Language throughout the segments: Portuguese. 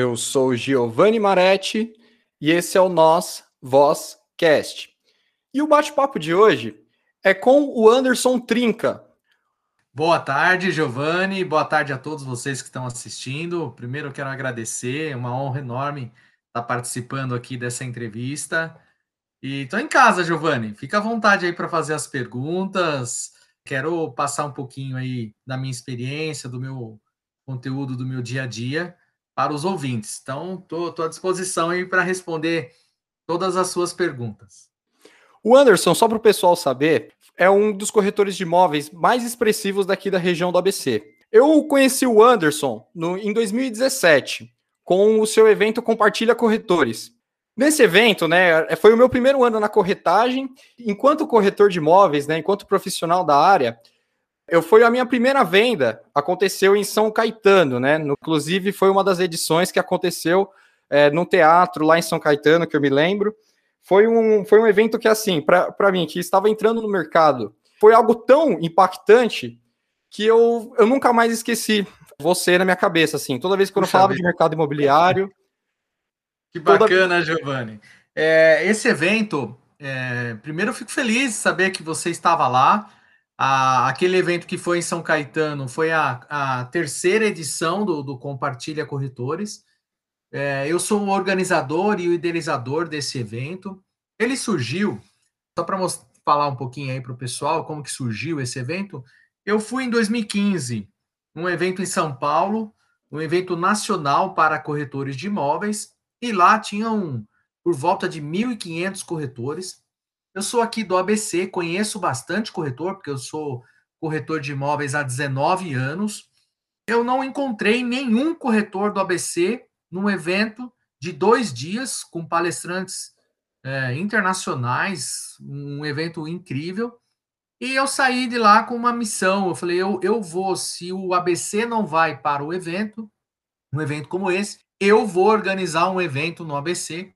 Eu sou Giovanni Maretti e esse é o Nós Voz Cast. E o bate-papo de hoje é com o Anderson Trinca. Boa tarde, Giovanni. Boa tarde a todos vocês que estão assistindo. Primeiro eu quero agradecer, é uma honra enorme estar participando aqui dessa entrevista. E estou em casa, Giovanni. Fica à vontade aí para fazer as perguntas. Quero passar um pouquinho aí da minha experiência, do meu conteúdo, do meu dia a dia para os ouvintes. Então, estou à disposição para responder todas as suas perguntas. O Anderson, só para o pessoal saber, é um dos corretores de imóveis mais expressivos daqui da região do ABC. Eu conheci o Anderson no, em 2017, com o seu evento Compartilha Corretores. Nesse evento, né, foi o meu primeiro ano na corretagem. Enquanto corretor de imóveis, né, enquanto profissional da área, eu foi a minha primeira venda, aconteceu em São Caetano, né? Inclusive foi uma das edições que aconteceu é, no teatro lá em São Caetano, que eu me lembro. Foi um, foi um evento que, assim, para mim, que estava entrando no mercado, foi algo tão impactante que eu, eu nunca mais esqueci você na minha cabeça, assim. Toda vez que eu falava de mercado imobiliário. Que bacana, toda... Giovanni. É, esse evento, é, primeiro eu fico feliz de saber que você estava lá. A, aquele evento que foi em São Caetano foi a, a terceira edição do, do Compartilha Corretores. É, eu sou o organizador e o idealizador desse evento. Ele surgiu, só para falar um pouquinho aí para o pessoal como que surgiu esse evento, eu fui em 2015, um evento em São Paulo, um evento nacional para corretores de imóveis, e lá tinham por volta de 1.500 corretores. Eu sou aqui do ABC, conheço bastante corretor, porque eu sou corretor de imóveis há 19 anos. Eu não encontrei nenhum corretor do ABC num evento de dois dias com palestrantes é, internacionais, um evento incrível. E eu saí de lá com uma missão. Eu falei, eu, eu vou, se o ABC não vai para o evento, um evento como esse, eu vou organizar um evento no ABC.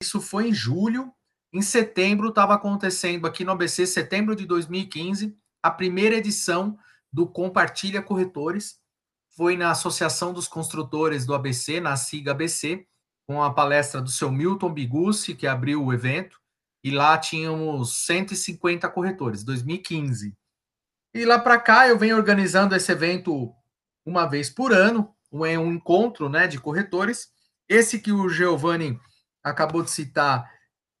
Isso foi em julho em setembro, estava acontecendo aqui no ABC, setembro de 2015, a primeira edição do Compartilha Corretores. Foi na Associação dos Construtores do ABC, na SIGA ABC, com a palestra do seu Milton Bigucci, que abriu o evento. E lá tínhamos 150 corretores, 2015. E lá para cá eu venho organizando esse evento uma vez por ano, um, um encontro né, de corretores. Esse que o Giovanni acabou de citar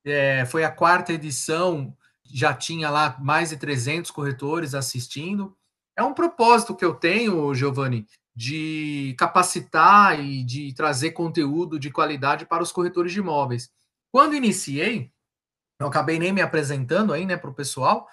é, foi a quarta edição, já tinha lá mais de 300 corretores assistindo. É um propósito que eu tenho, Giovanni, de capacitar e de trazer conteúdo de qualidade para os corretores de imóveis. Quando iniciei, não acabei nem me apresentando aí, né, para o pessoal,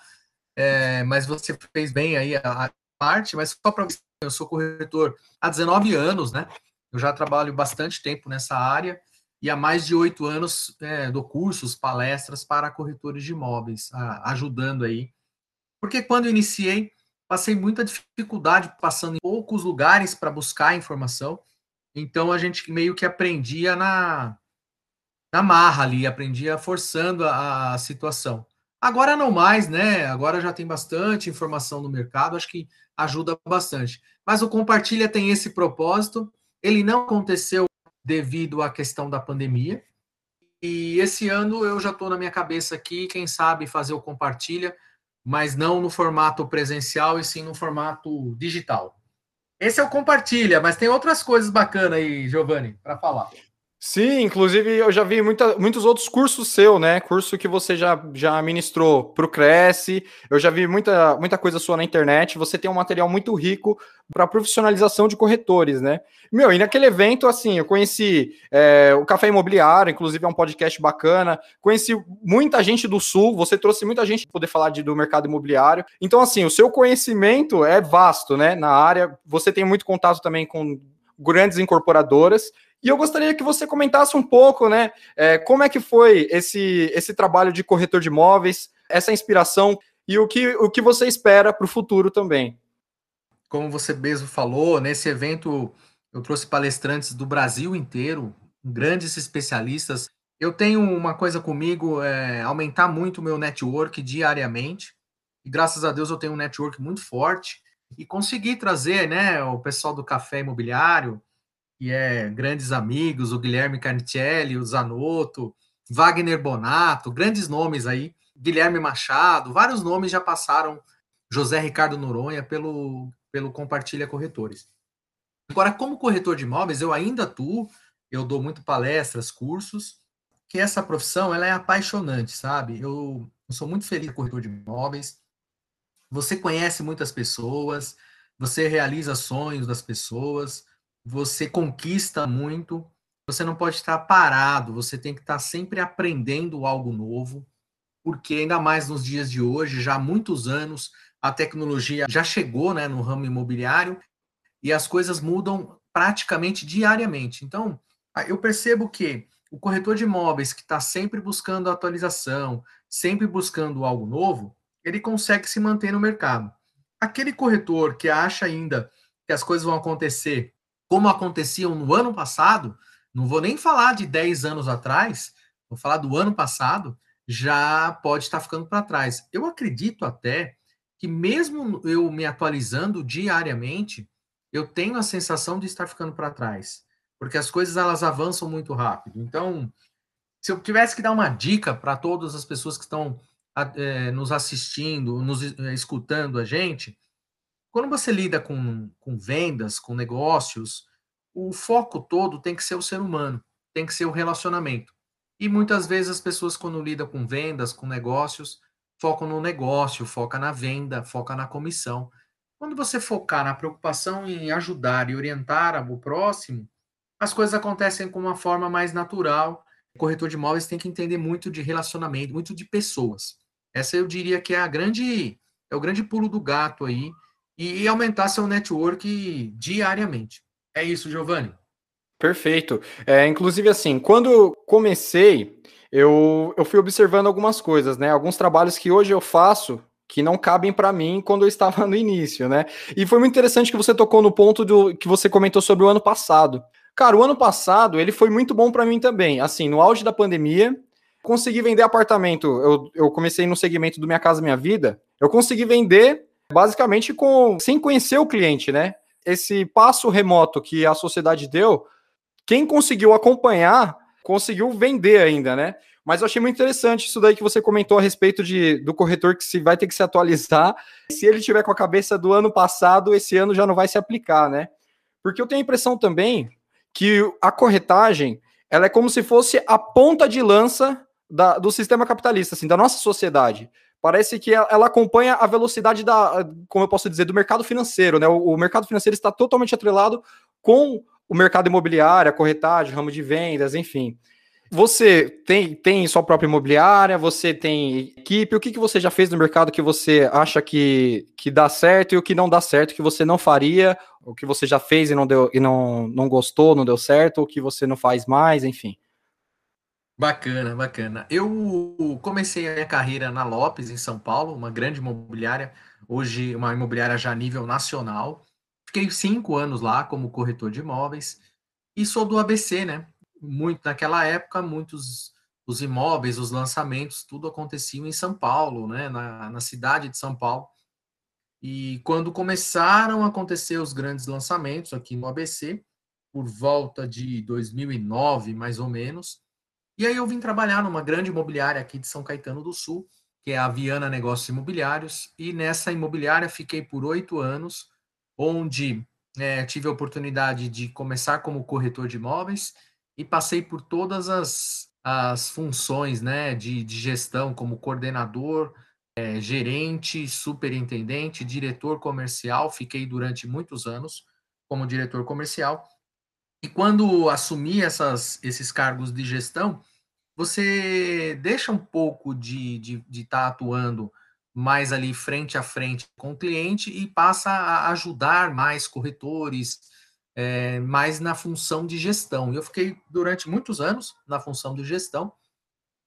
é, mas você fez bem aí a, a parte, mas só para eu sou corretor há 19 anos, né? Eu já trabalho bastante tempo nessa área e há mais de oito anos é, dou cursos, palestras para corretores de imóveis, a, ajudando aí. Porque quando iniciei, passei muita dificuldade passando em poucos lugares para buscar informação. Então a gente meio que aprendia na, na marra ali, aprendia forçando a, a situação. Agora não mais, né? Agora já tem bastante informação no mercado, acho que ajuda bastante. Mas o Compartilha tem esse propósito. Ele não aconteceu devido à questão da pandemia. E esse ano eu já estou na minha cabeça aqui, quem sabe fazer o compartilha, mas não no formato presencial e sim no formato digital. Esse é o compartilha, mas tem outras coisas bacanas aí, Giovanni, para falar. Sim, inclusive eu já vi muita, muitos outros cursos seu, né? Curso que você já, já ministrou para o Cresce. Eu já vi muita, muita coisa sua na internet. Você tem um material muito rico para profissionalização de corretores, né? Meu, e naquele evento, assim, eu conheci é, o Café Imobiliário, inclusive é um podcast bacana. Conheci muita gente do Sul. Você trouxe muita gente para poder falar de, do mercado imobiliário. Então, assim, o seu conhecimento é vasto, né? Na área. Você tem muito contato também com grandes incorporadoras. E eu gostaria que você comentasse um pouco, né, é, como é que foi esse, esse trabalho de corretor de imóveis, essa inspiração e o que, o que você espera para o futuro também. Como você mesmo falou, nesse evento eu trouxe palestrantes do Brasil inteiro, grandes especialistas. Eu tenho uma coisa comigo, é aumentar muito o meu network diariamente. E graças a Deus eu tenho um network muito forte e consegui trazer, né, o pessoal do café imobiliário, que é grandes amigos, o Guilherme Carnicelli, o Zanotto, Wagner Bonato, grandes nomes aí, Guilherme Machado, vários nomes já passaram, José Ricardo Noronha, pelo, pelo Compartilha Corretores. Agora, como corretor de imóveis, eu ainda atuo, eu dou muito palestras, cursos, que essa profissão ela é apaixonante, sabe? Eu, eu sou muito feliz corretor de imóveis. Você conhece muitas pessoas, você realiza sonhos das pessoas, você conquista muito, você não pode estar parado, você tem que estar sempre aprendendo algo novo, porque ainda mais nos dias de hoje, já há muitos anos, a tecnologia já chegou né, no ramo imobiliário e as coisas mudam praticamente diariamente. Então, eu percebo que o corretor de imóveis que está sempre buscando atualização, sempre buscando algo novo, ele consegue se manter no mercado. Aquele corretor que acha ainda que as coisas vão acontecer como aconteciam no ano passado, não vou nem falar de 10 anos atrás, vou falar do ano passado, já pode estar ficando para trás. Eu acredito até que, mesmo eu me atualizando diariamente, eu tenho a sensação de estar ficando para trás, porque as coisas elas avançam muito rápido. Então, se eu tivesse que dar uma dica para todas as pessoas que estão é, nos assistindo, nos é, escutando a gente, quando você lida com, com vendas, com negócios, o foco todo tem que ser o ser humano, tem que ser o relacionamento. E muitas vezes as pessoas, quando lidam com vendas, com negócios, focam no negócio, foca na venda, foca na comissão. Quando você focar na preocupação em ajudar e orientar o próximo, as coisas acontecem com uma forma mais natural. O corretor de imóveis tem que entender muito de relacionamento, muito de pessoas. Essa eu diria que é a grande é o grande pulo do gato aí e aumentar seu network diariamente. É isso, Giovanni. Perfeito. É, inclusive, assim, quando comecei, eu, eu fui observando algumas coisas, né? Alguns trabalhos que hoje eu faço que não cabem para mim quando eu estava no início, né? E foi muito interessante que você tocou no ponto do que você comentou sobre o ano passado. Cara, o ano passado ele foi muito bom para mim também. Assim, no auge da pandemia, consegui vender apartamento. Eu, eu comecei no segmento do Minha Casa Minha Vida. Eu consegui vender basicamente com sem conhecer o cliente, né? esse passo remoto que a sociedade deu, quem conseguiu acompanhar conseguiu vender ainda, né? Mas eu achei muito interessante isso daí que você comentou a respeito de, do corretor que se vai ter que se atualizar. Se ele tiver com a cabeça do ano passado, esse ano já não vai se aplicar, né? Porque eu tenho a impressão também que a corretagem ela é como se fosse a ponta de lança da, do sistema capitalista, assim, da nossa sociedade parece que ela acompanha a velocidade da, como eu posso dizer, do mercado financeiro, né? O, mercado financeiro está totalmente atrelado com o mercado imobiliário, a corretagem, ramo de vendas, enfim. Você tem, tem sua própria imobiliária, você tem equipe, o que, que você já fez no mercado que você acha que, que dá certo e o que não dá certo, que você não faria, o que você já fez e não deu e não, não gostou, não deu certo, o que você não faz mais, enfim. Bacana, bacana. Eu comecei a minha carreira na Lopes, em São Paulo, uma grande imobiliária, hoje uma imobiliária já a nível nacional. Fiquei cinco anos lá como corretor de imóveis e sou do ABC, né? Muito naquela época, muitos os imóveis, os lançamentos, tudo aconteciam em São Paulo, né? Na, na cidade de São Paulo. E quando começaram a acontecer os grandes lançamentos aqui no ABC, por volta de 2009, mais ou menos, e aí eu vim trabalhar numa grande imobiliária aqui de São Caetano do Sul, que é a Viana Negócios Imobiliários, e nessa imobiliária fiquei por oito anos, onde é, tive a oportunidade de começar como corretor de imóveis e passei por todas as, as funções né, de, de gestão, como coordenador, é, gerente, superintendente, diretor comercial, fiquei durante muitos anos como diretor comercial, e quando assumir essas, esses cargos de gestão, você deixa um pouco de estar de, de tá atuando mais ali frente a frente com o cliente e passa a ajudar mais corretores, é, mais na função de gestão. Eu fiquei durante muitos anos na função de gestão.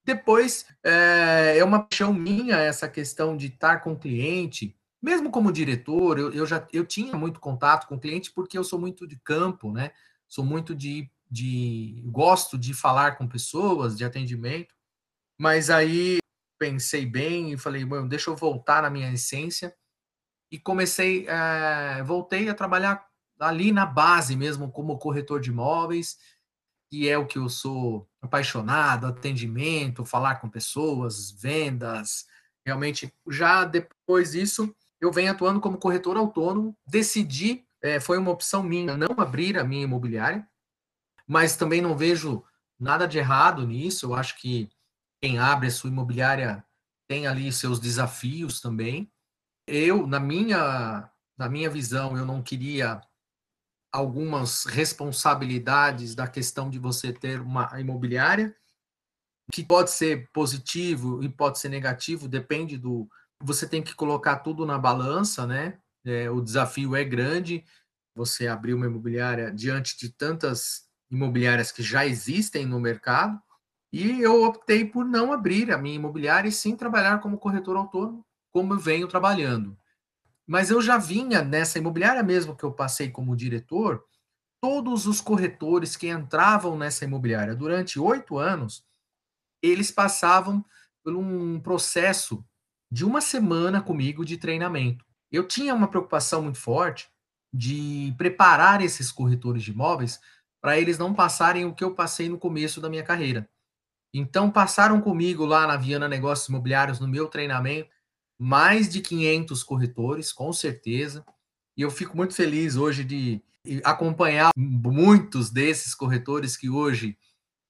Depois, é, é uma paixão minha essa questão de estar com o cliente, mesmo como diretor, eu, eu já eu tinha muito contato com o cliente porque eu sou muito de campo, né? Sou muito de, de gosto de falar com pessoas, de atendimento, mas aí pensei bem e falei, bom, deixa eu voltar na minha essência e comecei, é, voltei a trabalhar ali na base mesmo, como corretor de imóveis, que é o que eu sou apaixonado, atendimento, falar com pessoas, vendas. Realmente, já depois disso, eu venho atuando como corretor autônomo. Decidi, é, foi uma opção minha, não abrir a minha imobiliária, mas também não vejo nada de errado nisso. Eu acho que quem abre a sua imobiliária tem ali seus desafios também. Eu, na minha, na minha visão, eu não queria algumas responsabilidades da questão de você ter uma imobiliária, que pode ser positivo e pode ser negativo, depende do. Você tem que colocar tudo na balança, né? É, o desafio é grande. Você abrir uma imobiliária diante de tantas imobiliárias que já existem no mercado. E eu optei por não abrir a minha imobiliária e sim trabalhar como corretor autônomo, como eu venho trabalhando. Mas eu já vinha nessa imobiliária mesmo que eu passei como diretor, todos os corretores que entravam nessa imobiliária durante oito anos, eles passavam por um processo de uma semana comigo de treinamento. Eu tinha uma preocupação muito forte de preparar esses corretores de imóveis para eles não passarem o que eu passei no começo da minha carreira. Então, passaram comigo lá na Viana Negócios Imobiliários, no meu treinamento, mais de 500 corretores, com certeza. E eu fico muito feliz hoje de acompanhar muitos desses corretores que hoje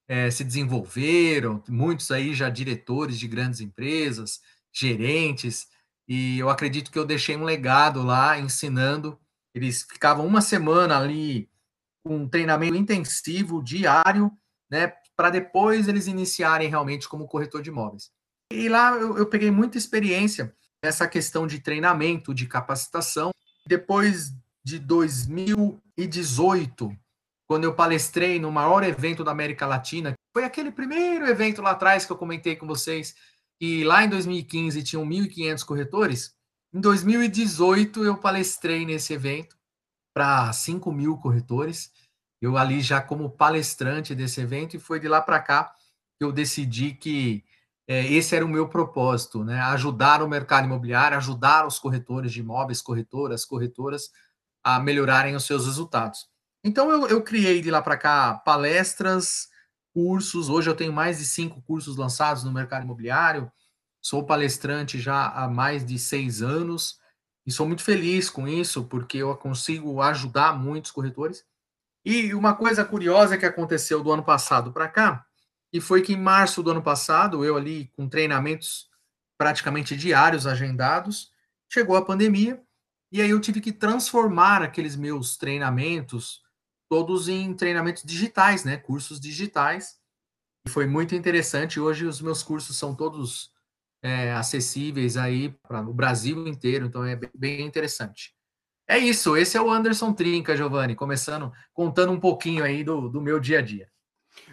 é, se desenvolveram, muitos aí já diretores de grandes empresas, gerentes, e eu acredito que eu deixei um legado lá ensinando. Eles ficavam uma semana ali com um treinamento intensivo, diário, né, para depois eles iniciarem realmente como corretor de imóveis. E lá eu, eu peguei muita experiência nessa questão de treinamento, de capacitação. Depois de 2018, quando eu palestrei no maior evento da América Latina, foi aquele primeiro evento lá atrás que eu comentei com vocês, e lá em 2015 tinham 1.500 corretores. Em 2018, eu palestrei nesse evento para 5 mil corretores. Eu ali já como palestrante desse evento, e foi de lá para cá que eu decidi que é, esse era o meu propósito, né? Ajudar o mercado imobiliário, ajudar os corretores de imóveis, corretoras, corretoras a melhorarem os seus resultados. Então eu, eu criei de lá para cá palestras, cursos. Hoje eu tenho mais de cinco cursos lançados no mercado imobiliário. Sou palestrante já há mais de seis anos e sou muito feliz com isso porque eu consigo ajudar muitos corretores. E uma coisa curiosa que aconteceu do ano passado para cá e foi que em março do ano passado, eu ali com treinamentos praticamente diários agendados, chegou a pandemia e aí eu tive que transformar aqueles meus treinamentos todos em treinamentos digitais, né? Cursos digitais. E foi muito interessante. Hoje os meus cursos são todos é, acessíveis aí para o Brasil inteiro, então é bem interessante. É isso, esse é o Anderson Trinca, Giovanni, começando, contando um pouquinho aí do, do meu dia a dia.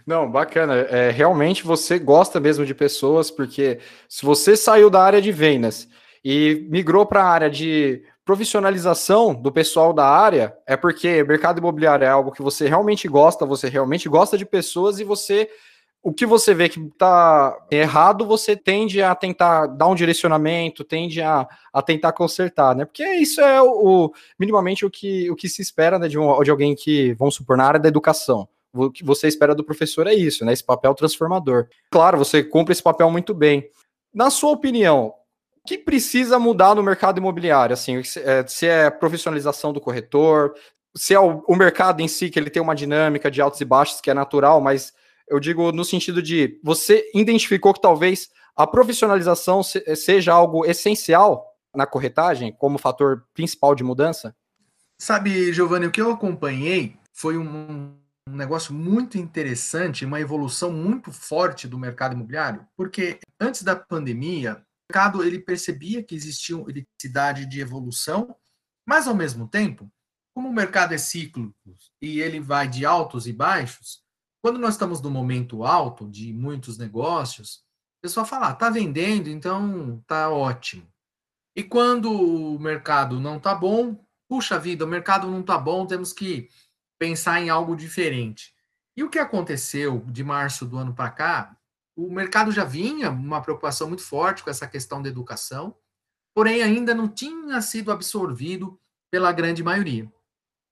Não, bacana. É, realmente você gosta mesmo de pessoas, porque se você saiu da área de vendas e migrou para a área de profissionalização do pessoal da área, é porque mercado imobiliário é algo que você realmente gosta, você realmente gosta de pessoas e você. O que você vê que está errado, você tende a tentar dar um direcionamento, tende a, a tentar consertar, né? Porque isso é o, minimamente o que, o que se espera né, de, um, de alguém que, vamos supor, na área da educação o que você espera do professor é isso, né? Esse papel transformador. Claro, você cumpre esse papel muito bem. Na sua opinião, o que precisa mudar no mercado imobiliário? Assim, é, se é profissionalização do corretor, se é o, o mercado em si, que ele tem uma dinâmica de altos e baixos que é natural, mas eu digo no sentido de você identificou que talvez a profissionalização seja algo essencial na corretagem como fator principal de mudança? Sabe, Giovanni, o que eu acompanhei foi um, um negócio muito interessante, uma evolução muito forte do mercado imobiliário, porque antes da pandemia, mercado ele percebia que existia uma necessidade de evolução, mas ao mesmo tempo, como o mercado é cíclico e ele vai de altos e baixos, quando nós estamos no momento alto de muitos negócios, o pessoal fala, ah, tá vendendo, então tá ótimo. E quando o mercado não tá bom, puxa vida, o mercado não tá bom, temos que pensar em algo diferente. E o que aconteceu de março do ano para cá? O mercado já vinha uma preocupação muito forte com essa questão da educação, porém ainda não tinha sido absorvido pela grande maioria.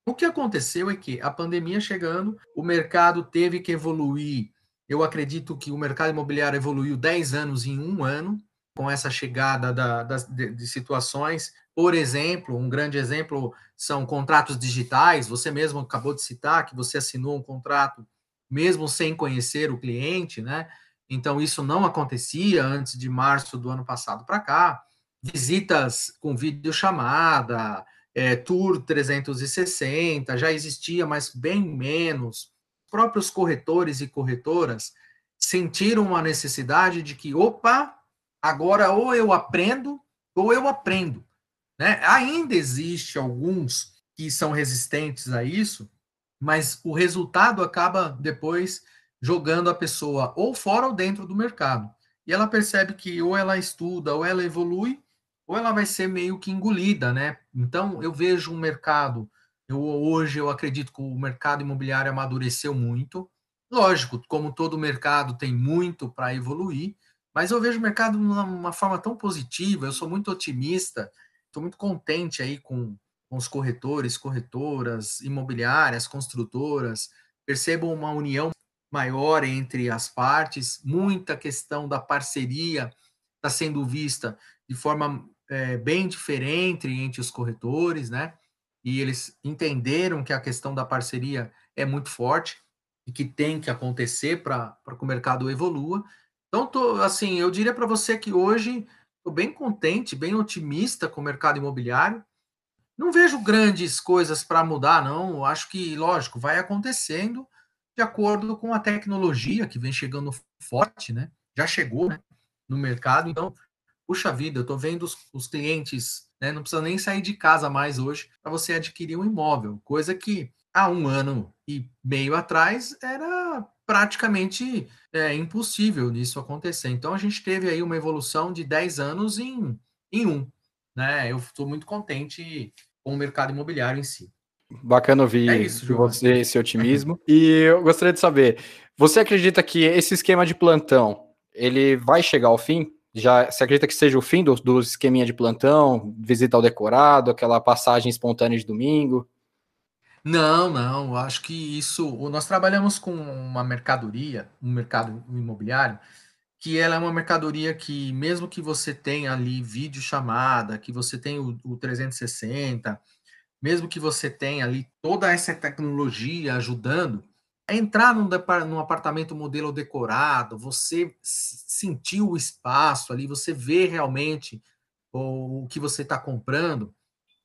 O que aconteceu é que a pandemia chegando, o mercado teve que evoluir. Eu acredito que o mercado imobiliário evoluiu 10 anos em um ano, com essa chegada da, das, de, de situações. Por exemplo, um grande exemplo são contratos digitais. Você mesmo acabou de citar que você assinou um contrato mesmo sem conhecer o cliente, né? Então, isso não acontecia antes de março do ano passado para cá. Visitas com videochamada, é, Tour 360, já existia, mas bem menos. Os próprios corretores e corretoras sentiram uma necessidade de que, opa, agora ou eu aprendo ou eu aprendo. Né? Ainda existe alguns que são resistentes a isso, mas o resultado acaba depois jogando a pessoa ou fora ou dentro do mercado. E ela percebe que ou ela estuda, ou ela evolui, ou ela vai ser meio que engolida, né? Então eu vejo um mercado, eu hoje eu acredito que o mercado imobiliário amadureceu muito. Lógico, como todo mercado tem muito para evoluir, mas eu vejo o mercado de uma forma tão positiva, eu sou muito otimista, estou muito contente aí com com os corretores, corretoras, imobiliárias, construtoras, percebam uma união maior entre as partes, muita questão da parceria está sendo vista de forma é, bem diferente entre os corretores, né? E eles entenderam que a questão da parceria é muito forte e que tem que acontecer para que o mercado evolua. Então, tô, assim, eu diria para você que hoje estou bem contente, bem otimista com o mercado imobiliário. Não vejo grandes coisas para mudar, não. Acho que, lógico, vai acontecendo de acordo com a tecnologia que vem chegando forte, né? Já chegou né, no mercado. Então, puxa vida, eu estou vendo os, os clientes, né? Não precisa nem sair de casa mais hoje para você adquirir um imóvel, coisa que há um ano e meio atrás era praticamente é, impossível disso acontecer. Então, a gente teve aí uma evolução de 10 anos em, em um né? Eu estou muito contente com o mercado imobiliário em si. Bacana ouvir é isso, de você esse otimismo. e eu gostaria de saber, você acredita que esse esquema de plantão ele vai chegar ao fim? Já você acredita que seja o fim do, do esqueminha de plantão, visita ao decorado, aquela passagem espontânea de domingo? Não, não. Acho que isso. Nós trabalhamos com uma mercadoria, um mercado imobiliário, que ela é uma mercadoria que, mesmo que você tenha ali vídeo chamada, que você tenha o, o 360, mesmo que você tenha ali toda essa tecnologia ajudando, a entrar num, num apartamento modelo decorado, você sentir o espaço ali, você vê realmente o, o que você está comprando,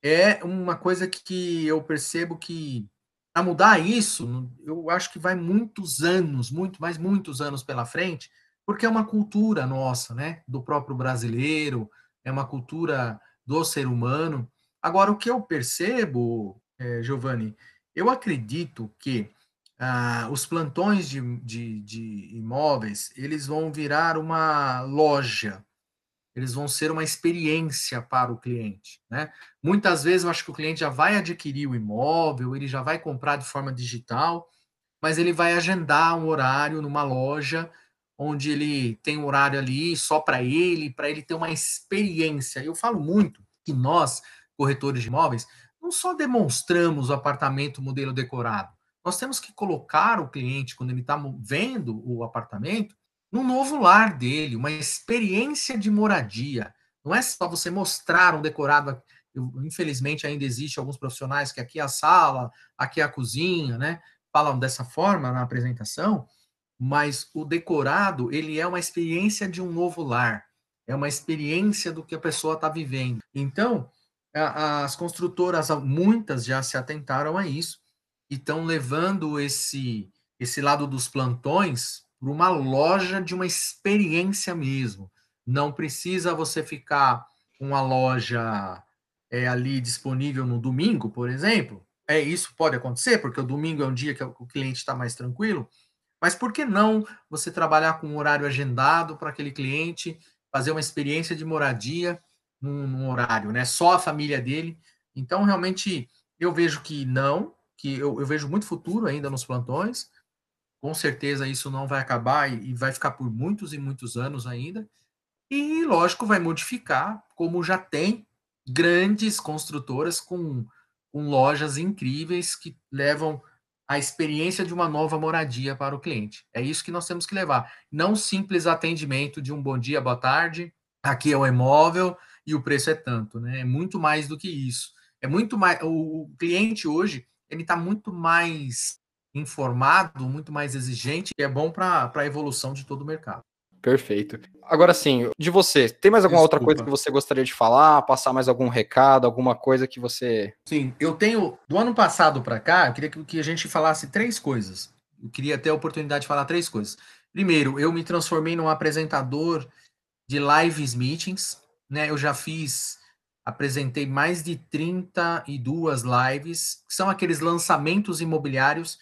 é uma coisa que eu percebo que a mudar isso, eu acho que vai muitos anos, muito, mais muitos anos pela frente, porque é uma cultura nossa, né? Do próprio brasileiro, é uma cultura do ser humano. Agora, o que eu percebo, é, Giovanni, eu acredito que ah, os plantões de, de, de imóveis, eles vão virar uma loja, eles vão ser uma experiência para o cliente. Né? Muitas vezes eu acho que o cliente já vai adquirir o imóvel, ele já vai comprar de forma digital, mas ele vai agendar um horário numa loja onde ele tem um horário ali só para ele, para ele ter uma experiência. Eu falo muito que nós, corretores de imóveis, não só demonstramos o apartamento modelo decorado, nós temos que colocar o cliente, quando ele está vendo o apartamento, no novo lar dele, uma experiência de moradia. Não é só você mostrar um decorado. Eu, infelizmente, ainda existe alguns profissionais que aqui é a sala, aqui é a cozinha, né? Falam dessa forma na apresentação, mas o decorado ele é uma experiência de um novo lar, é uma experiência do que a pessoa está vivendo. Então, as construtoras, muitas já se atentaram a isso e estão levando esse esse lado dos plantões para uma loja de uma experiência mesmo. Não precisa você ficar com a loja é, ali disponível no domingo, por exemplo. É isso pode acontecer porque o domingo é um dia que o cliente está mais tranquilo mas por que não você trabalhar com um horário agendado para aquele cliente, fazer uma experiência de moradia num, num, horário, né? Só a família dele. Então, realmente, eu vejo que não, que eu, eu, vejo muito futuro ainda nos plantões. Com certeza isso não vai acabar e, e vai ficar por muitos e muitos anos ainda. E, lógico, vai modificar, como já tem grandes construtoras com, com lojas incríveis que levam a experiência de uma nova moradia para o cliente. É isso que nós temos que levar. Não simples atendimento de um bom dia, boa tarde, aqui é o imóvel e o preço é tanto, né? É muito mais do que isso. É muito mais. O cliente hoje ele está muito mais informado, muito mais exigente, e é bom para a evolução de todo o mercado. Perfeito. Agora sim, de você, tem mais alguma Desculpa. outra coisa que você gostaria de falar? Passar mais algum recado, alguma coisa que você. Sim, eu tenho. Do ano passado para cá, eu queria que a gente falasse três coisas. Eu queria ter a oportunidade de falar três coisas. Primeiro, eu me transformei num apresentador de lives meetings, né? Eu já fiz, apresentei mais de 32 lives, que são aqueles lançamentos imobiliários,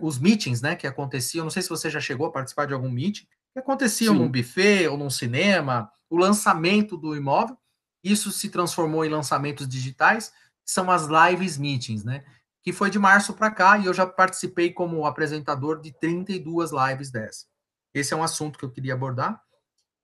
os meetings, né, que aconteciam. Não sei se você já chegou a participar de algum meeting que aconteciam num buffet ou num cinema, o lançamento do imóvel. Isso se transformou em lançamentos digitais, são as lives meetings, né? Que foi de março para cá e eu já participei como apresentador de 32 lives dessa. Esse é um assunto que eu queria abordar.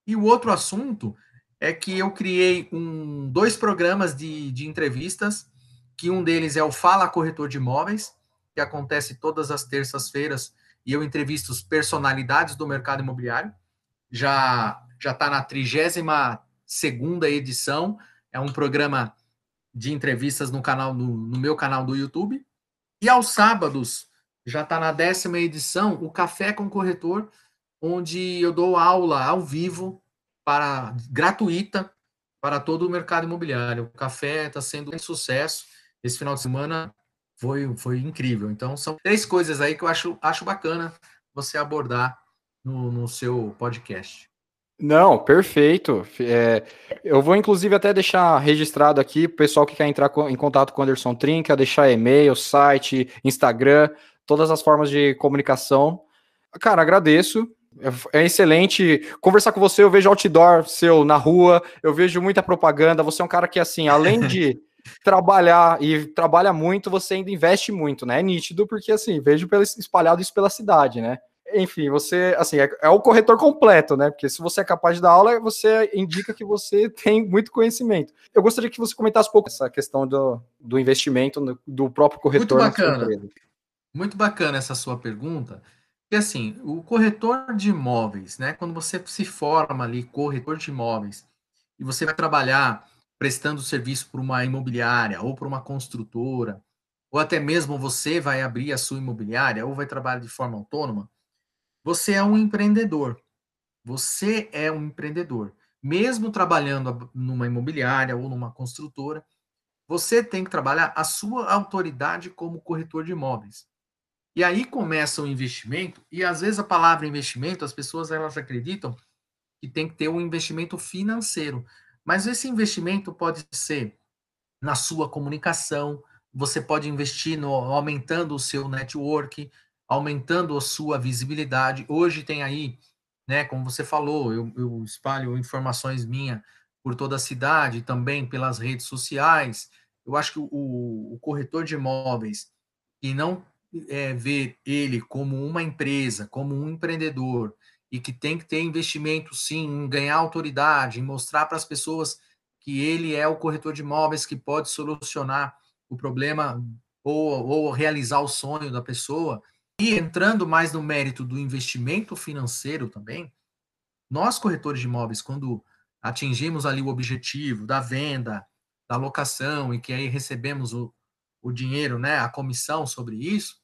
E o outro assunto é que eu criei um, dois programas de, de entrevistas, que um deles é o Fala Corretor de Imóveis, que acontece todas as terças-feiras e eu entrevisto personalidades do mercado imobiliário. Já já está na 32 segunda edição. É um programa de entrevistas no canal no, no meu canal do YouTube. E aos sábados já está na décima edição o Café com Corretor, onde eu dou aula ao vivo para gratuita para todo o mercado imobiliário. O café está sendo um sucesso. Esse final de semana foi, foi incrível. Então, são três coisas aí que eu acho, acho bacana você abordar no, no seu podcast. Não, perfeito. É, eu vou, inclusive, até deixar registrado aqui, o pessoal que quer entrar em contato com o Anderson Trinca, deixar e-mail, site, Instagram, todas as formas de comunicação. Cara, agradeço. É, é excelente conversar com você. Eu vejo outdoor seu na rua, eu vejo muita propaganda. Você é um cara que, assim, além de trabalhar e trabalha muito, você ainda investe muito, né? É nítido, porque assim, vejo pelo, espalhado isso pela cidade, né? Enfim, você, assim, é, é o corretor completo, né? Porque se você é capaz de dar aula, você indica que você tem muito conhecimento. Eu gostaria que você comentasse um pouco essa questão do, do investimento no, do próprio corretor. Muito bacana. Muito bacana essa sua pergunta. Porque assim, o corretor de imóveis, né? Quando você se forma ali, corretor de imóveis, e você vai trabalhar prestando serviço para uma imobiliária ou para uma construtora, ou até mesmo você vai abrir a sua imobiliária ou vai trabalhar de forma autônoma, você é um empreendedor. Você é um empreendedor. Mesmo trabalhando numa imobiliária ou numa construtora, você tem que trabalhar a sua autoridade como corretor de imóveis. E aí começa o investimento, e às vezes a palavra investimento, as pessoas elas acreditam que tem que ter um investimento financeiro. Mas esse investimento pode ser na sua comunicação, você pode investir no aumentando o seu network, aumentando a sua visibilidade. Hoje tem aí, né, como você falou, eu, eu espalho informações minhas por toda a cidade, também pelas redes sociais. Eu acho que o, o corretor de imóveis que não é, vê ele como uma empresa, como um empreendedor, e que tem que ter investimento, sim, em ganhar autoridade, em mostrar para as pessoas que ele é o corretor de imóveis que pode solucionar o problema ou, ou realizar o sonho da pessoa. E entrando mais no mérito do investimento financeiro também, nós, corretores de imóveis, quando atingimos ali o objetivo da venda, da locação, e que aí recebemos o, o dinheiro, né, a comissão sobre isso,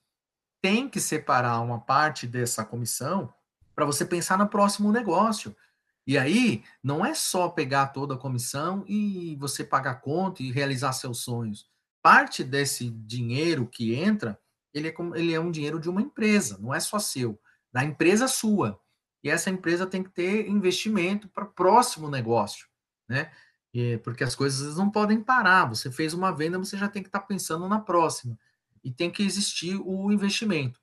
tem que separar uma parte dessa comissão para você pensar no próximo negócio. E aí, não é só pegar toda a comissão e você pagar conta e realizar seus sonhos. Parte desse dinheiro que entra, ele é, ele é um dinheiro de uma empresa, não é só seu, da empresa sua. E essa empresa tem que ter investimento para próximo negócio, né? E, porque as coisas não podem parar. Você fez uma venda, você já tem que estar tá pensando na próxima. E tem que existir o investimento.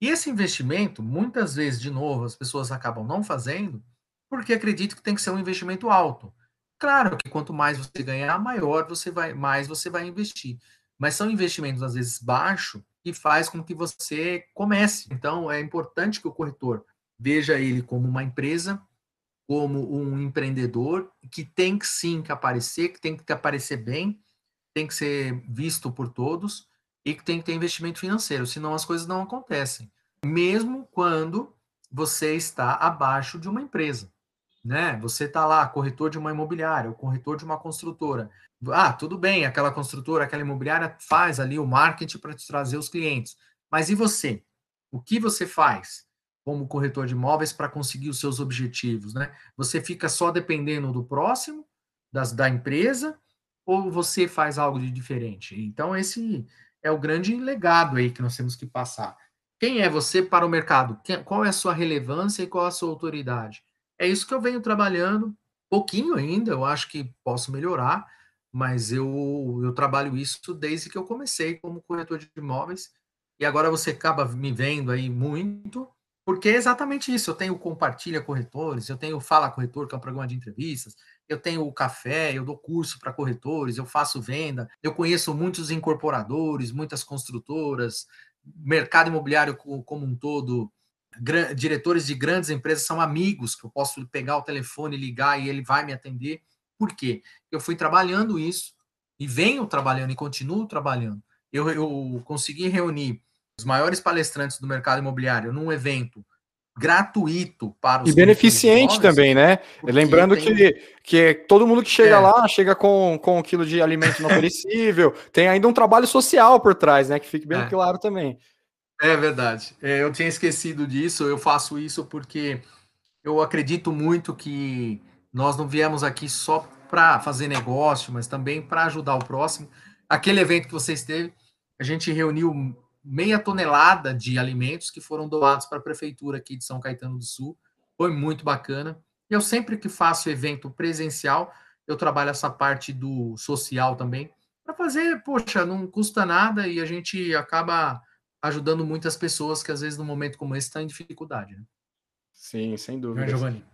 E esse investimento, muitas vezes, de novo, as pessoas acabam não fazendo, porque acreditam que tem que ser um investimento alto. Claro que quanto mais você ganhar, maior você vai, mais você vai investir. Mas são investimentos, às vezes, baixos, que faz com que você comece. Então, é importante que o corretor veja ele como uma empresa, como um empreendedor, que tem que sim que aparecer, que tem que aparecer bem, tem que ser visto por todos e que tem que ter investimento financeiro, senão as coisas não acontecem. Mesmo quando você está abaixo de uma empresa, né? Você está lá, corretor de uma imobiliária, ou corretor de uma construtora. Ah, tudo bem, aquela construtora, aquela imobiliária faz ali o marketing para te trazer os clientes. Mas e você? O que você faz como corretor de imóveis para conseguir os seus objetivos, né? Você fica só dependendo do próximo, das, da empresa, ou você faz algo de diferente? Então, esse é o grande legado aí que nós temos que passar. Quem é você para o mercado? Qual é a sua relevância e qual a sua autoridade? É isso que eu venho trabalhando, pouquinho ainda, eu acho que posso melhorar, mas eu, eu trabalho isso desde que eu comecei como corretor de imóveis, e agora você acaba me vendo aí muito, porque é exatamente isso. Eu tenho Compartilha Corretores, eu tenho Fala Corretor, que é um programa de entrevistas, eu tenho o café, eu dou curso para corretores, eu faço venda, eu conheço muitos incorporadores, muitas construtoras, mercado imobiliário como um todo, diretores de grandes empresas são amigos que eu posso pegar o telefone, ligar e ele vai me atender. Por quê? Eu fui trabalhando isso e venho trabalhando e continuo trabalhando. Eu, eu consegui reunir os maiores palestrantes do mercado imobiliário num evento gratuito para os e beneficente também, né? Lembrando tem... que, que todo mundo que chega é. lá chega com, com um quilo de alimento não perecível, tem ainda um trabalho social por trás, né? Que fique bem é. claro também. É verdade. É, eu tinha esquecido disso. Eu faço isso porque eu acredito muito que nós não viemos aqui só para fazer negócio, mas também para ajudar o próximo. Aquele evento que você esteve, a gente reuniu meia tonelada de alimentos que foram doados para a prefeitura aqui de São Caetano do Sul. Foi muito bacana. Eu sempre que faço evento presencial, eu trabalho essa parte do social também, para fazer, poxa, não custa nada e a gente acaba ajudando muitas pessoas que às vezes no momento como esse estão em dificuldade. Né? Sim, sem dúvida. Giovanni.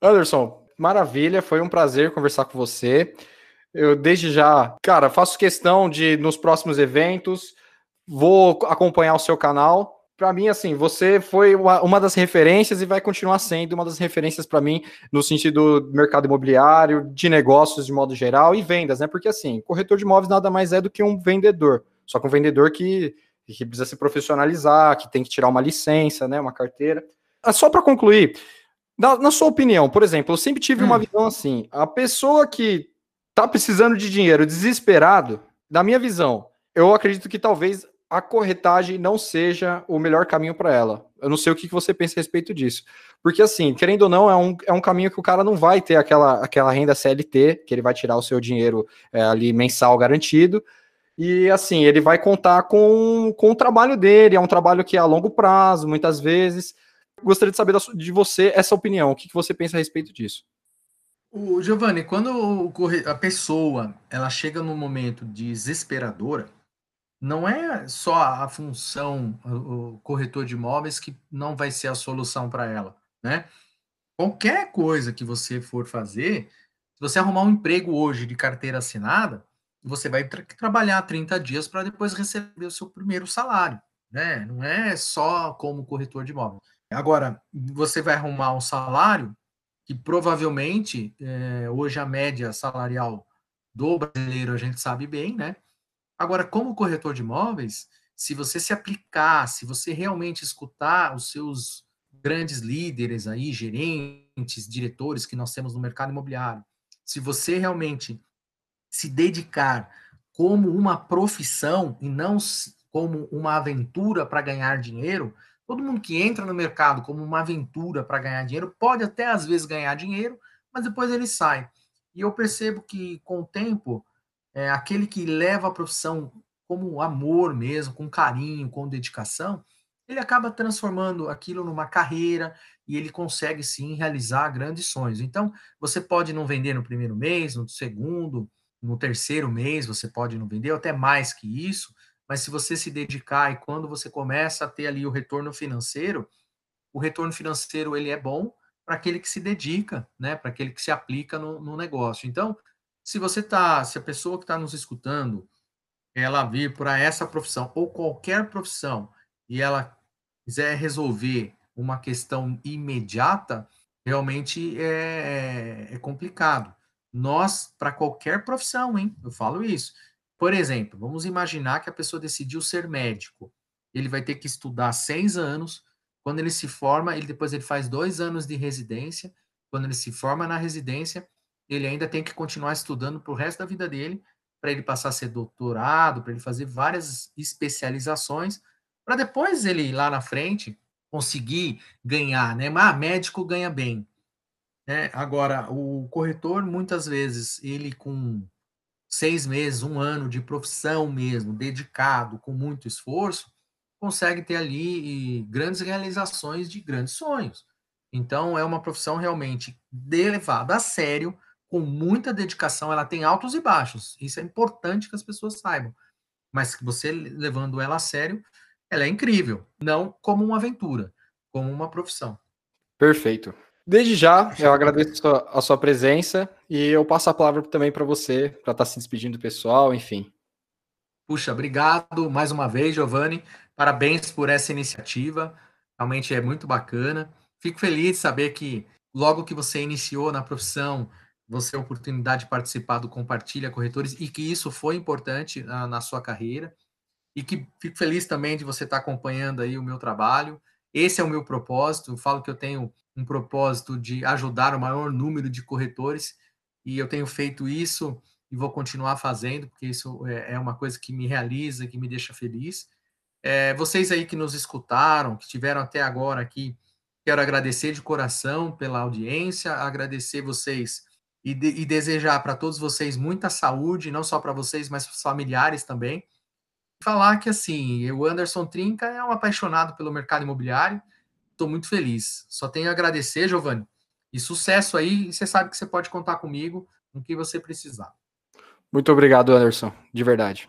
Anderson, maravilha, foi um prazer conversar com você. Eu desde já, cara, faço questão de nos próximos eventos vou acompanhar o seu canal. Para mim, assim, você foi uma, das referências e vai continuar sendo uma das referências para mim no sentido do mercado imobiliário, de negócios de modo geral e vendas, né? Porque assim, corretor de imóveis nada mais é do que um vendedor, só que um vendedor que, que precisa se profissionalizar, que tem que tirar uma licença, né? Uma carteira. Ah, só para concluir, na, na, sua opinião, por exemplo, eu sempre tive hum. uma visão assim: a pessoa que tá precisando de dinheiro desesperado, na minha visão, eu acredito que talvez a corretagem não seja o melhor caminho para ela. Eu não sei o que você pensa a respeito disso. Porque, assim, querendo ou não, é um, é um caminho que o cara não vai ter aquela, aquela renda CLT, que ele vai tirar o seu dinheiro é, ali mensal garantido. E, assim, ele vai contar com, com o trabalho dele, é um trabalho que é a longo prazo, muitas vezes. Gostaria de saber da, de você essa opinião. O que, que você pensa a respeito disso? O Giovanni, quando a pessoa ela chega num momento desesperadora, não é só a função, o corretor de imóveis que não vai ser a solução para ela, né? Qualquer coisa que você for fazer, se você arrumar um emprego hoje de carteira assinada, você vai tra trabalhar 30 dias para depois receber o seu primeiro salário, né? Não é só como corretor de imóveis. Agora, você vai arrumar um salário que provavelmente, é, hoje a média salarial do brasileiro a gente sabe bem, né? Agora, como corretor de imóveis, se você se aplicar, se você realmente escutar os seus grandes líderes aí, gerentes, diretores que nós temos no mercado imobiliário, se você realmente se dedicar como uma profissão e não como uma aventura para ganhar dinheiro, todo mundo que entra no mercado como uma aventura para ganhar dinheiro pode até às vezes ganhar dinheiro, mas depois ele sai. E eu percebo que com o tempo é, aquele que leva a profissão como amor mesmo, com carinho, com dedicação, ele acaba transformando aquilo numa carreira e ele consegue sim realizar grandes sonhos. Então, você pode não vender no primeiro mês, no segundo, no terceiro mês, você pode não vender, até mais que isso, mas se você se dedicar e quando você começa a ter ali o retorno financeiro, o retorno financeiro ele é bom para aquele que se dedica, né, para aquele que se aplica no, no negócio. Então, se você tá, se a pessoa que está nos escutando, ela vir para essa profissão ou qualquer profissão e ela quiser resolver uma questão imediata, realmente é, é complicado. Nós, para qualquer profissão, hein? Eu falo isso. Por exemplo, vamos imaginar que a pessoa decidiu ser médico. Ele vai ter que estudar seis anos. Quando ele se forma, ele depois ele faz dois anos de residência. Quando ele se forma na residência, ele ainda tem que continuar estudando para o resto da vida dele, para ele passar a ser doutorado, para ele fazer várias especializações, para depois ele lá na frente conseguir ganhar, né? Mas ah, médico ganha bem. Né? Agora, o corretor, muitas vezes, ele com seis meses, um ano de profissão mesmo, dedicado, com muito esforço, consegue ter ali grandes realizações de grandes sonhos. Então, é uma profissão realmente levada a sério, com muita dedicação, ela tem altos e baixos. Isso é importante que as pessoas saibam. Mas que você levando ela a sério, ela é incrível. Não como uma aventura, como uma profissão. Perfeito. Desde já, eu agradeço a sua presença e eu passo a palavra também para você, para estar tá se despedindo do pessoal, enfim. Puxa, obrigado mais uma vez, Giovanni. Parabéns por essa iniciativa. Realmente é muito bacana. Fico feliz de saber que logo que você iniciou na profissão, você a oportunidade de participar do Compartilha Corretores e que isso foi importante na, na sua carreira. E que fico feliz também de você estar acompanhando aí o meu trabalho. Esse é o meu propósito. Eu falo que eu tenho um propósito de ajudar o maior número de corretores e eu tenho feito isso e vou continuar fazendo, porque isso é, é uma coisa que me realiza, que me deixa feliz. É, vocês aí que nos escutaram, que estiveram até agora aqui, quero agradecer de coração pela audiência, agradecer vocês e, de, e desejar para todos vocês muita saúde, não só para vocês, mas familiares também. Falar que, assim, o Anderson Trinca é um apaixonado pelo mercado imobiliário, Estou muito feliz. Só tenho a agradecer, Giovanni. E sucesso aí. Você sabe que você pode contar comigo no que você precisar. Muito obrigado, Anderson. De verdade.